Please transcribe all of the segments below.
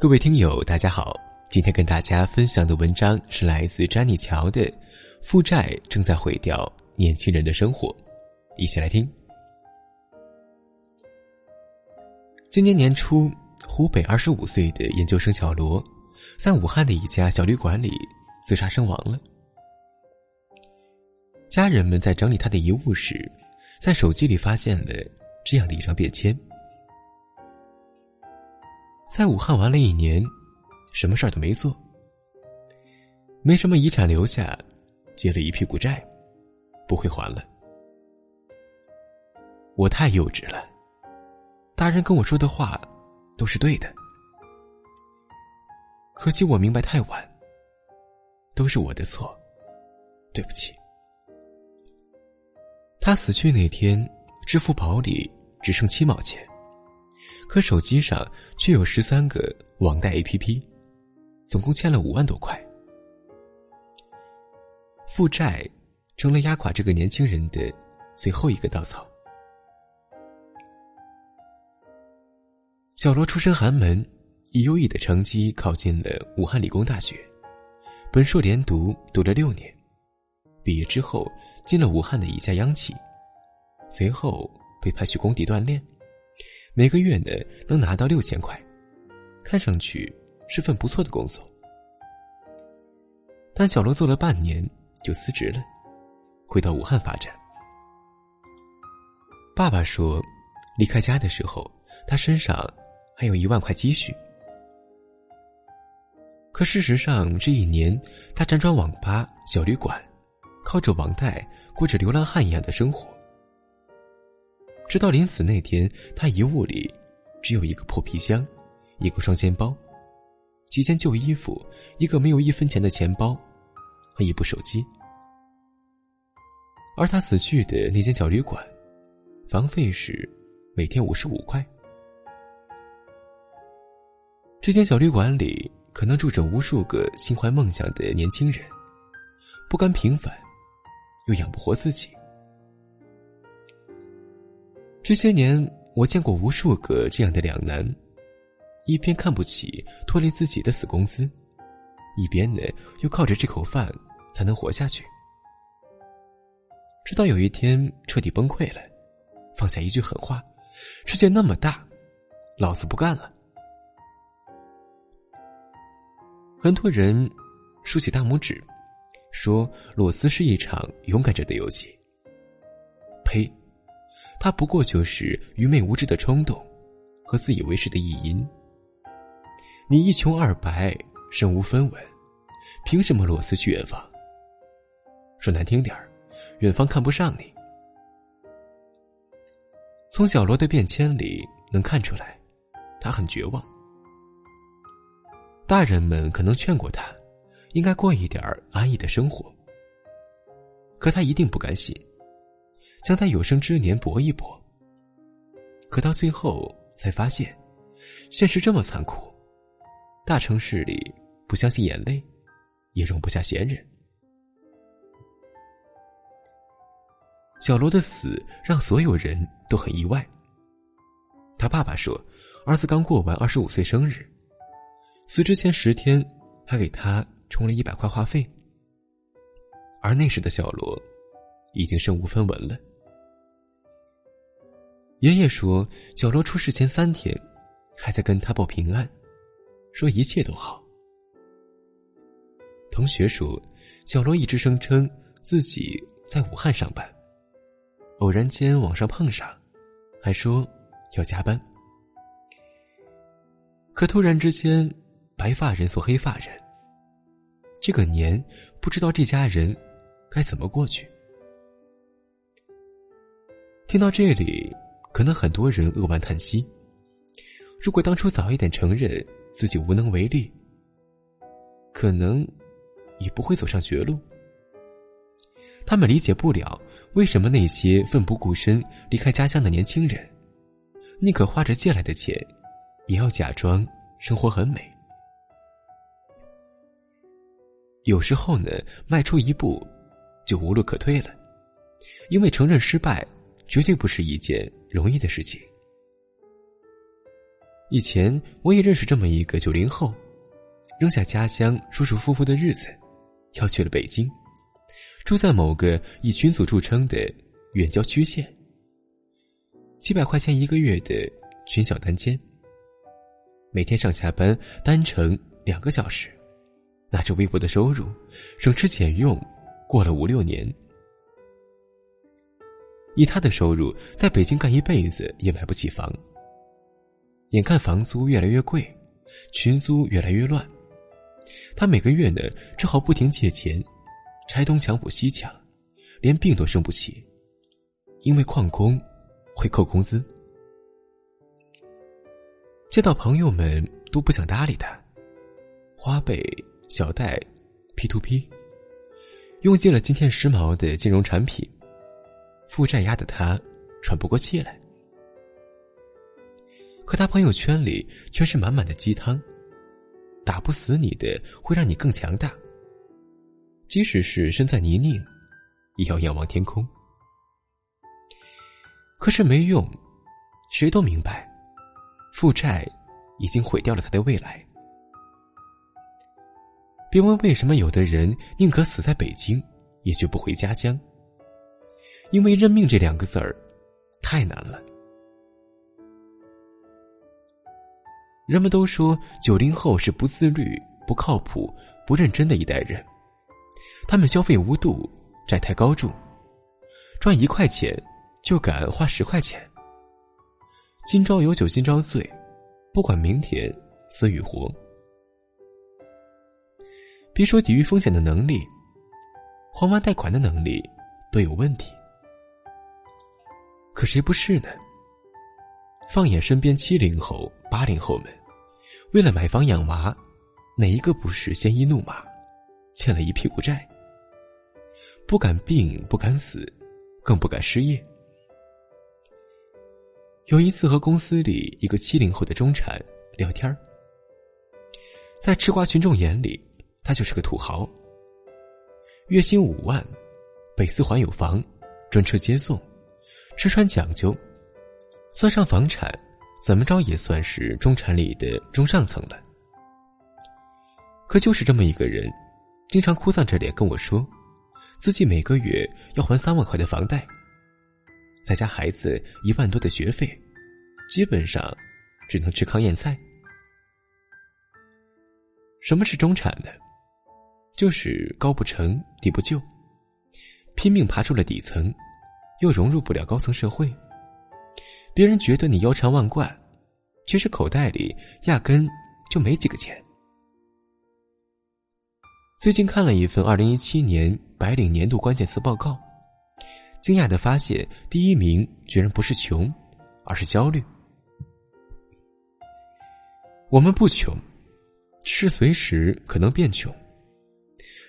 各位听友，大家好，今天跟大家分享的文章是来自詹妮乔的《负债正在毁掉年轻人的生活》，一起来听。今年年初，湖北二十五岁的研究生小罗，在武汉的一家小旅馆里自杀身亡了。家人们在整理他的遗物时，在手机里发现了这样的一张便签：在武汉玩了一年，什么事儿都没做，没什么遗产留下，借了一屁股债，不会还了。我太幼稚了。大人跟我说的话，都是对的。可惜我明白太晚，都是我的错，对不起。他死去那天，支付宝里只剩七毛钱，可手机上却有十三个网贷 APP，总共欠了五万多块。负债成了压垮这个年轻人的最后一个稻草。小罗出身寒门，以优异的成绩考进了武汉理工大学，本硕连读读了六年，毕业之后进了武汉的一家央企，随后被派去工地锻炼，每个月呢能拿到六千块，看上去是份不错的工作。但小罗做了半年就辞职了，回到武汉发展。爸爸说，离开家的时候，他身上。还有一万块积蓄，可事实上，这一年他辗转网吧、小旅馆，靠着网贷过着流浪汉一样的生活。直到临死那天，他遗物里只有一个破皮箱、一个双肩包、几件旧衣服、一个没有一分钱的钱包和一部手机。而他死去的那间小旅馆，房费是每天五十五块。这间小旅馆里可能住着无数个心怀梦想的年轻人，不甘平凡，又养不活自己。这些年，我见过无数个这样的两难：一边看不起拖累自己的死工资，一边呢又靠着这口饭才能活下去。直到有一天彻底崩溃了，放下一句狠话：“世界那么大，老子不干了。”很多人竖起大拇指，说：“裸辞是一场勇敢者的游戏。”呸！他不过就是愚昧无知的冲动和自以为是的意淫。你一穷二白，身无分文，凭什么裸辞去远方？说难听点儿，远方看不上你。从小罗的便签里能看出来，他很绝望。大人们可能劝过他，应该过一点安逸的生活。可他一定不甘心，将他有生之年搏一搏。可到最后才发现，现实这么残酷，大城市里不相信眼泪，也容不下闲人。小罗的死让所有人都很意外。他爸爸说，儿子刚过完二十五岁生日。死之前十天，还给他充了一百块话费。而那时的小罗，已经身无分文了。爷爷说，小罗出事前三天，还在跟他报平安，说一切都好。同学说，小罗一直声称自己在武汉上班，偶然间网上碰上，还说要加班。可突然之间。白发人送黑发人，这个年不知道这家人该怎么过去。听到这里，可能很多人扼腕叹息。如果当初早一点承认自己无能为力，可能也不会走上绝路。他们理解不了为什么那些奋不顾身离开家乡的年轻人，宁可花着借来的钱，也要假装生活很美。有时候呢，迈出一步，就无路可退了，因为承认失败，绝对不是一件容易的事情。以前我也认识这么一个九零后，扔下家乡舒舒服服的日子，要去了北京，住在某个以群组著称的远郊区县，几百块钱一个月的群小单间，每天上下班单程两个小时，拿着微薄的收入，省吃俭用，过了五六年。以他的收入，在北京干一辈子也买不起房。眼看房租越来越贵，群租越来越乱，他每个月呢只好不停借钱，拆东墙补西墙，连病都生不起，因为旷工会扣工资。见到朋友们都不想搭理他，花呗、小贷、P to P，用尽了今天时髦的金融产品。负债压得他喘不过气来，可他朋友圈里却是满满的鸡汤，打不死你的会让你更强大。即使是身在泥泞，也要仰望天空。可是没用，谁都明白，负债已经毁掉了他的未来。别问为什么有的人宁可死在北京，也绝不回家乡。因为认命这两个字儿，太难了。人们都说九零后是不自律、不靠谱、不认真的一代人，他们消费无度、债台高筑，赚一块钱就敢花十块钱。今朝有酒今朝醉，不管明天死与活。别说抵御风险的能力，还完贷款的能力都有问题。可谁不是呢？放眼身边七零后、八零后们，为了买房养娃，哪一个不是鲜衣怒马，欠了一屁股债？不敢病，不敢死，更不敢失业。有一次和公司里一个七零后的中产聊天在吃瓜群众眼里，他就是个土豪。月薪五万，北四环有房，专车接送。吃穿讲究，算上房产，怎么着也算是中产里的中上层了。可就是这么一个人，经常哭丧着脸跟我说，自己每个月要还三万块的房贷，再加孩子一万多的学费，基本上只能吃糠咽菜。什么是中产呢？就是高不成低不就，拼命爬出了底层。又融入不了高层社会，别人觉得你腰缠万贯，其实口袋里压根就没几个钱。最近看了一份二零一七年白领年度关键词报告，惊讶的发现，第一名居然不是穷，而是焦虑。我们不穷，是随时可能变穷。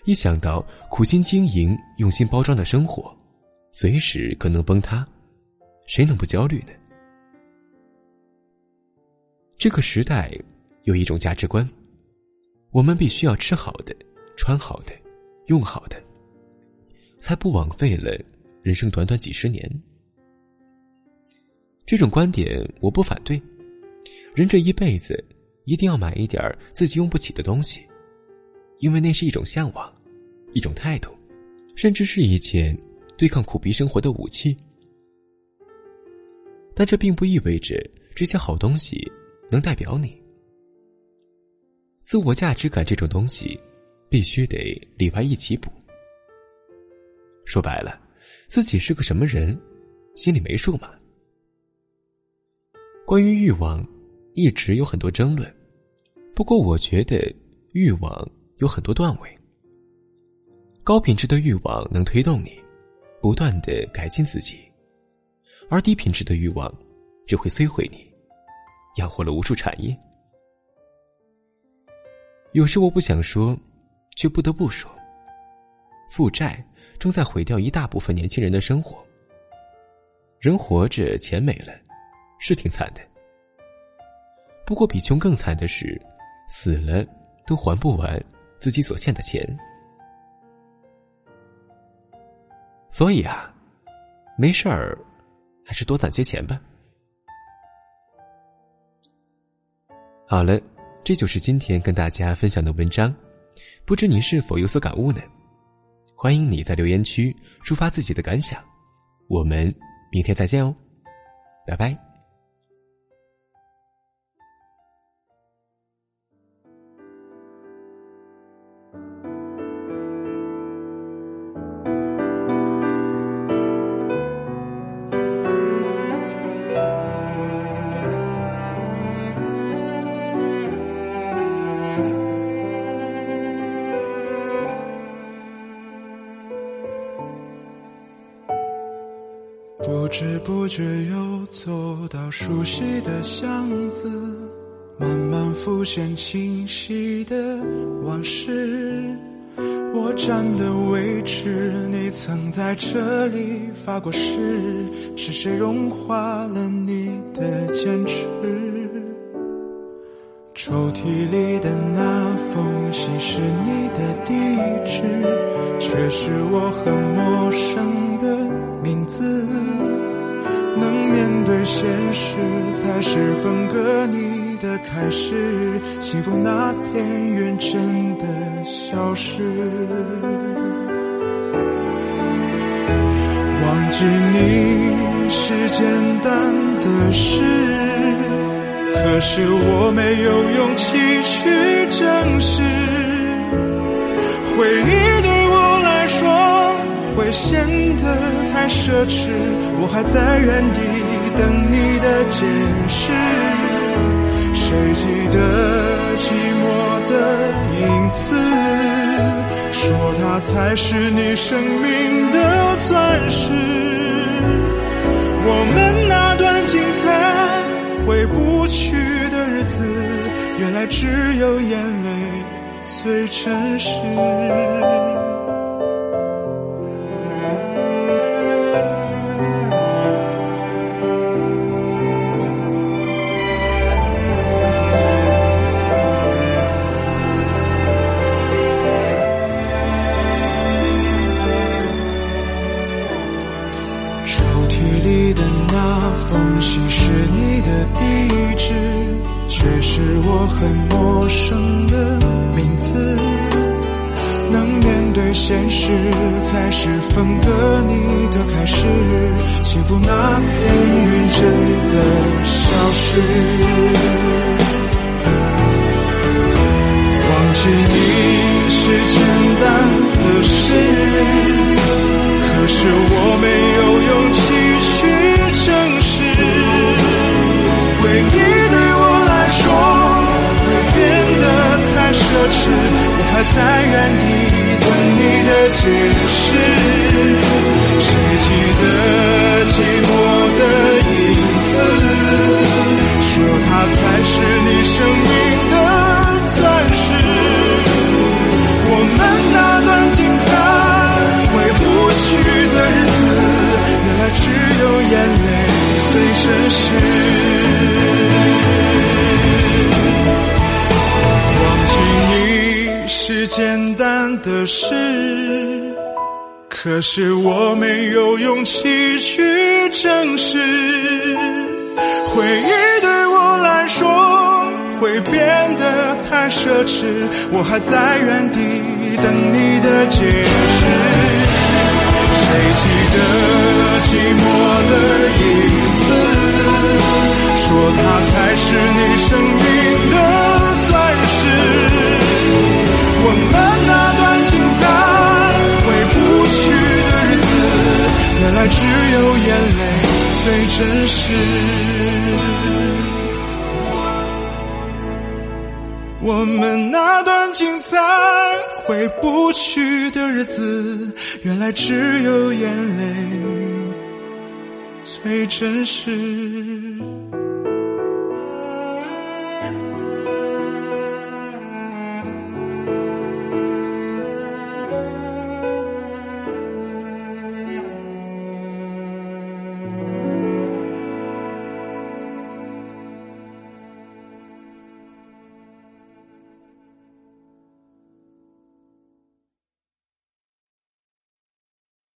一想到苦心经营、用心包装的生活。随时可能崩塌，谁能不焦虑呢？这个时代有一种价值观，我们必须要吃好的、穿好的、用好的，才不枉费了人生短短几十年。这种观点我不反对，人这一辈子一定要买一点自己用不起的东西，因为那是一种向往，一种态度，甚至是一件。对抗苦逼生活的武器，但这并不意味着这些好东西能代表你。自我价值感这种东西，必须得里外一起补。说白了，自己是个什么人，心里没数吗？关于欲望，一直有很多争论。不过，我觉得欲望有很多段位。高品质的欲望能推动你。不断的改进自己，而低品质的欲望只会摧毁你，养活了无数产业。有时我不想说，却不得不说，负债正在毁掉一大部分年轻人的生活。人活着钱没了，是挺惨的。不过比穷更惨的是，死了都还不完自己所欠的钱。所以啊，没事儿，还是多攒些钱吧。好了，这就是今天跟大家分享的文章，不知您是否有所感悟呢？欢迎你在留言区抒发自己的感想，我们明天再见哦，拜拜。不知不觉又走到熟悉的巷子，慢慢浮现清晰的往事。我站的位置，你曾在这里发过誓，是谁融化了你的坚持？抽屉里的那封信是你的地址，却是我很陌生的现实，才是分割你的开始。幸福那片云真的消失，忘记你是简单的事，可是我没有勇气去证实。回忆对我来说会显得太奢侈。我还在原地等你的解释，谁记得寂寞的影子？说它才是你生命的钻石。我们那段精彩回不去的日子，原来只有眼泪最真实。陌生的名字，能面对现实才是分割你的开始。幸福那片云真的消失，忘记你是简单的事，可是我没有勇气去证实回忆还在原地等你的解释。谁记得寂寞的影子？说它才是你生命的钻石。我们那段精彩回不去的日子，原来只有眼泪最真实。的事，可是我没有勇气去正视。回忆对我来说会变得太奢侈，我还在原地等你的解释。谁记得寂寞的影子？说它才是你生命只有眼泪最真实。我们那段精彩回不去的日子，原来只有眼泪最真实。